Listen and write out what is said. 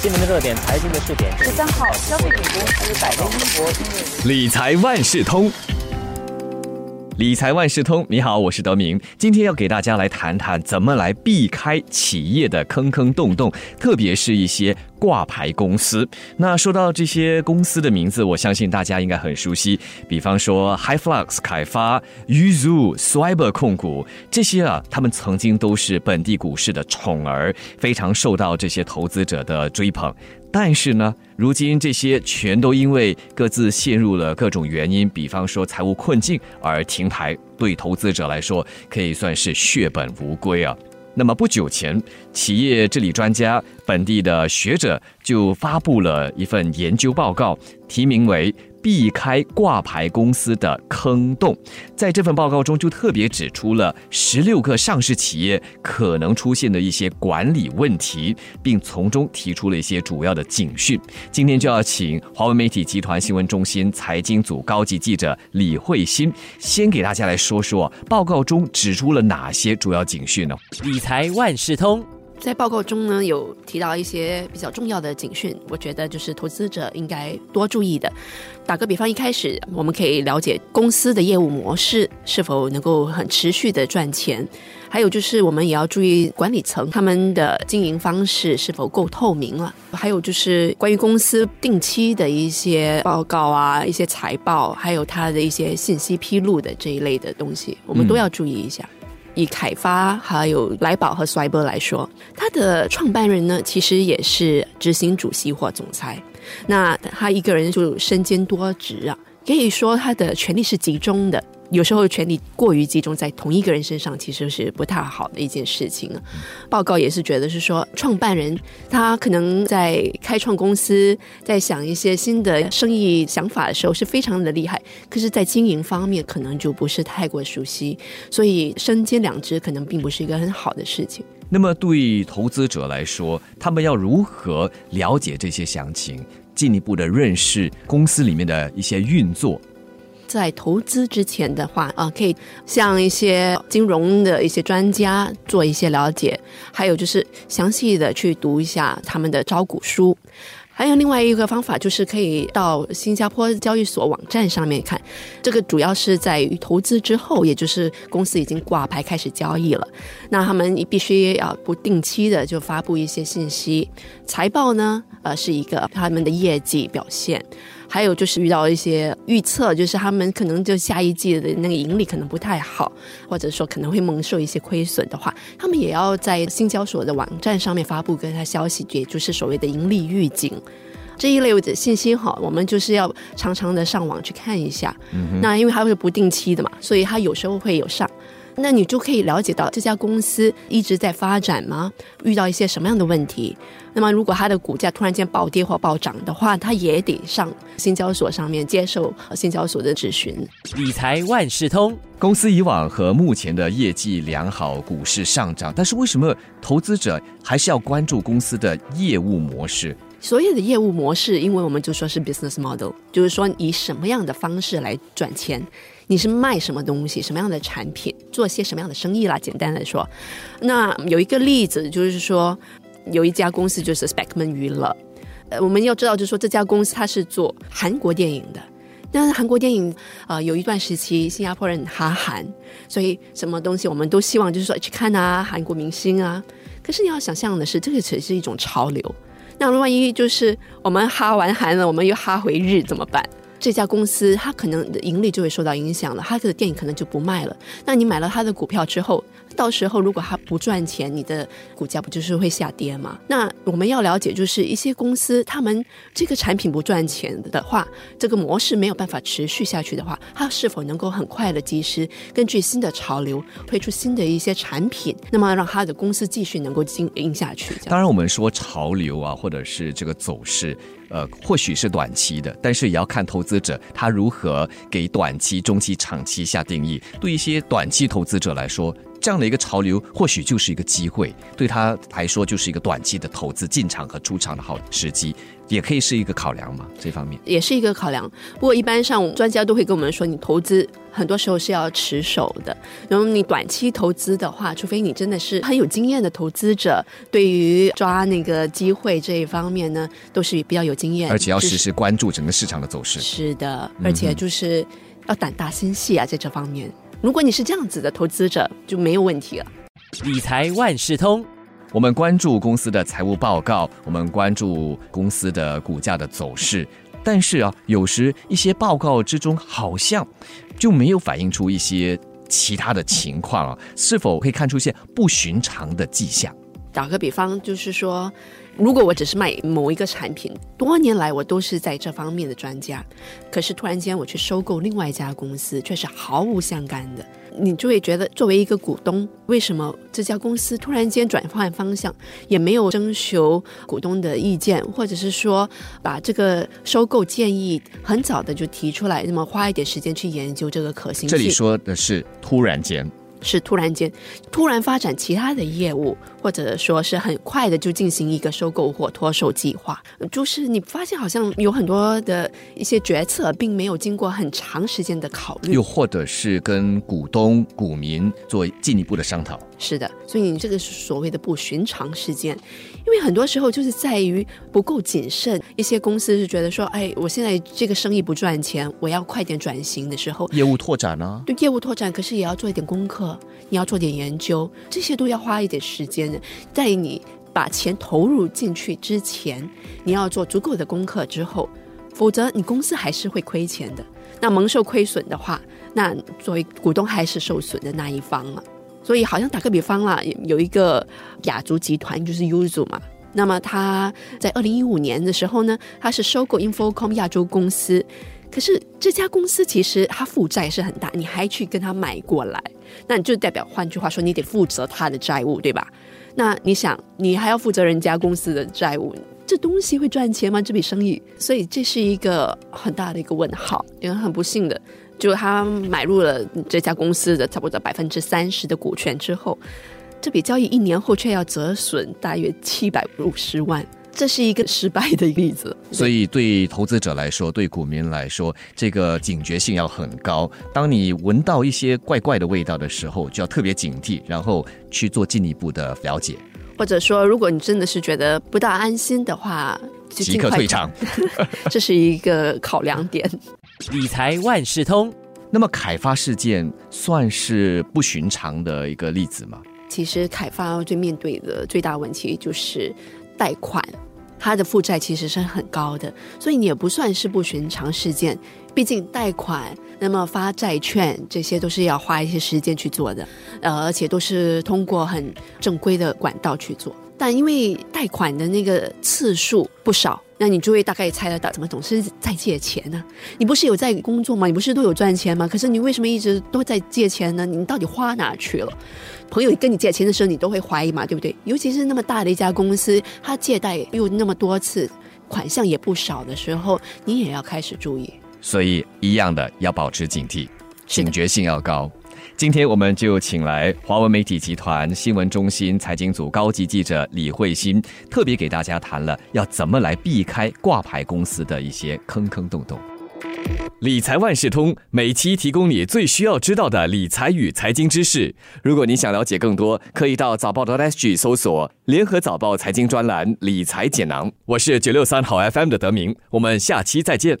新闻的热点，财经的热点。十三号，消费品公司百威英博理财万事通。理财万事通，你好，我是德明。今天要给大家来谈谈怎么来避开企业的坑坑洞洞，特别是一些挂牌公司。那说到这些公司的名字，我相信大家应该很熟悉，比方说 HiFlux 凯发、Yuzu、Swiber 控股这些啊，他们曾经都是本地股市的宠儿，非常受到这些投资者的追捧。但是呢，如今这些全都因为各自陷入了各种原因，比方说财务困境而停牌，对投资者来说可以算是血本无归啊。那么不久前，企业治理专家、本地的学者就发布了一份研究报告，题名为。避开挂牌公司的坑洞，在这份报告中就特别指出了十六个上市企业可能出现的一些管理问题，并从中提出了一些主要的警讯。今天就要请华为媒体集团新闻中心财经组高级记者李慧欣，先给大家来说说报告中指出了哪些主要警讯呢？理财万事通。在报告中呢，有提到一些比较重要的警讯，我觉得就是投资者应该多注意的。打个比方，一开始我们可以了解公司的业务模式是否能够很持续的赚钱，还有就是我们也要注意管理层他们的经营方式是否够透明了，还有就是关于公司定期的一些报告啊、一些财报，还有它的一些信息披露的这一类的东西，我们都要注意一下。以凯发还有莱宝和衰伯来说，他的创办人呢，其实也是执行主席或总裁。那他一个人就身兼多职啊，可以说他的权力是集中的。有时候权力过于集中在同一个人身上，其实是不太好的一件事情。报告也是觉得是说，创办人他可能在开创公司，在想一些新的生意想法的时候是非常的厉害，可是，在经营方面可能就不是太过熟悉，所以身兼两职可能并不是一个很好的事情。那么，对投资者来说，他们要如何了解这些详情，进一步的认识公司里面的一些运作？在投资之前的话啊，可以向一些金融的一些专家做一些了解，还有就是详细的去读一下他们的招股书。还有另外一个方法，就是可以到新加坡交易所网站上面看。这个主要是在于投资之后，也就是公司已经挂牌开始交易了，那他们必须要不定期的就发布一些信息。财报呢，呃，是一个他们的业绩表现。还有就是遇到一些预测，就是他们可能就下一季的那个盈利可能不太好，或者说可能会蒙受一些亏损的话，他们也要在新交所的网站上面发布跟他消息，也就是所谓的盈利预警这一类的信息哈，我们就是要常常的上网去看一下。那因为它是不定期的嘛，所以它有时候会有上。那你就可以了解到这家公司一直在发展吗？遇到一些什么样的问题？那么如果它的股价突然间暴跌或暴涨的话，它也得上新交所上面接受新交所的质询。理财万事通公司以往和目前的业绩良好，股市上涨，但是为什么投资者还是要关注公司的业务模式？所有的业务模式，因为我们就说是 business model，就是说以什么样的方式来赚钱。你是卖什么东西，什么样的产品，做些什么样的生意啦？简单来说，那有一个例子就是说，有一家公司就是 Speckman 娱乐，呃，我们要知道就是说这家公司它是做韩国电影的，但是韩国电影啊，有一段时期新加坡人哈韩，所以什么东西我们都希望就是说去看啊，韩国明星啊。可是你要想象的是，这个只是一种潮流，那万一就是我们哈完韩了，我们又哈回日怎么办？这家公司它可能盈利就会受到影响了，它的电影可能就不卖了。那你买了它的股票之后，到时候如果它不赚钱，你的股价不就是会下跌吗？那我们要了解，就是一些公司他们这个产品不赚钱的话，这个模式没有办法持续下去的话，它是否能够很快的及时根据新的潮流推出新的一些产品，那么让它的公司继续能够经营下去？当然，我们说潮流啊，或者是这个走势。呃，或许是短期的，但是也要看投资者他如何给短期、中期、长期下定义。对一些短期投资者来说，这样的一个潮流，或许就是一个机会，对他来说就是一个短期的投资进场和出场的好时机，也可以是一个考量嘛。这方面也是一个考量。不过一般上专家都会跟我们说，你投资很多时候是要持守的。然后你短期投资的话，除非你真的是很有经验的投资者，对于抓那个机会这一方面呢，都是比较有经验，而且要时时关注整个市场的走势。是的，而且就是要胆大心细啊，在这方面。如果你是这样子的投资者，就没有问题了。理财万事通，我们关注公司的财务报告，我们关注公司的股价的走势，但是啊，有时一些报告之中好像就没有反映出一些其他的情况啊，是否可以看出一些不寻常的迹象？打个比方，就是说。如果我只是卖某一个产品，多年来我都是在这方面的专家，可是突然间我去收购另外一家公司，却是毫无相干的，你就会觉得作为一个股东，为什么这家公司突然间转换方向，也没有征求股东的意见，或者是说把这个收购建议很早的就提出来，那么花一点时间去研究这个可行性？这里说的是突然间。是突然间，突然发展其他的业务，或者说是很快的就进行一个收购或脱手计划，就是你发现好像有很多的一些决策，并没有经过很长时间的考虑，又或者是跟股东、股民做进一步的商讨。是的，所以你这个是所谓的不寻常事件，因为很多时候就是在于不够谨慎。一些公司是觉得说，哎，我现在这个生意不赚钱，我要快点转型的时候，业务拓展呢？对，业务拓展，可是也要做一点功课，你要做点研究，这些都要花一点时间的。在你把钱投入进去之前，你要做足够的功课之后，否则你公司还是会亏钱的。那蒙受亏损的话，那作为股东还是受损的那一方了。所以，好像打个比方啦，有一个雅族集团就是 Uzu 嘛。那么他在二零一五年的时候呢，他是收购 Infocom 亚洲公司。可是这家公司其实它负债是很大，你还去跟他买过来，那你就代表换句话说，你得负责他的债务，对吧？那你想，你还要负责人家公司的债务，这东西会赚钱吗？这笔生意？所以这是一个很大的一个问号，也很不幸的。就他买入了这家公司的差不多百分之三十的股权之后，这笔交易一年后却要折损大约七百五十万，这是一个失败的例子。所以对投资者来说，对股民来说，这个警觉性要很高。当你闻到一些怪怪的味道的时候，就要特别警惕，然后去做进一步的了解。或者说，如果你真的是觉得不大安心的话，即刻退场，这是一个考量点。理财万事通。那么凯发事件算是不寻常的一个例子吗？其实凯发最面对的最大问题就是贷款，它的负债其实是很高的，所以也不算是不寻常事件。毕竟贷款，那么发债券，这些都是要花一些时间去做的，呃，而且都是通过很正规的管道去做。但因为贷款的那个次数不少。那你就会大概猜得到，怎么总是在借钱呢？你不是有在工作吗？你不是都有赚钱吗？可是你为什么一直都在借钱呢？你到底花哪去了？朋友跟你借钱的时候，你都会怀疑嘛，对不对？尤其是那么大的一家公司，他借贷又那么多次，款项也不少的时候，你也要开始注意。所以，一样的要保持警惕，警觉性要高。今天我们就请来华文媒体集团新闻中心财经组高级记者李慧欣，特别给大家谈了要怎么来避开挂牌公司的一些坑坑洞洞。理财万事通每期提供你最需要知道的理财与财经知识。如果你想了解更多，可以到早报的 SG 搜索联合早报财经专栏理财简囊。我是九六三好 FM 的德明，我们下期再见。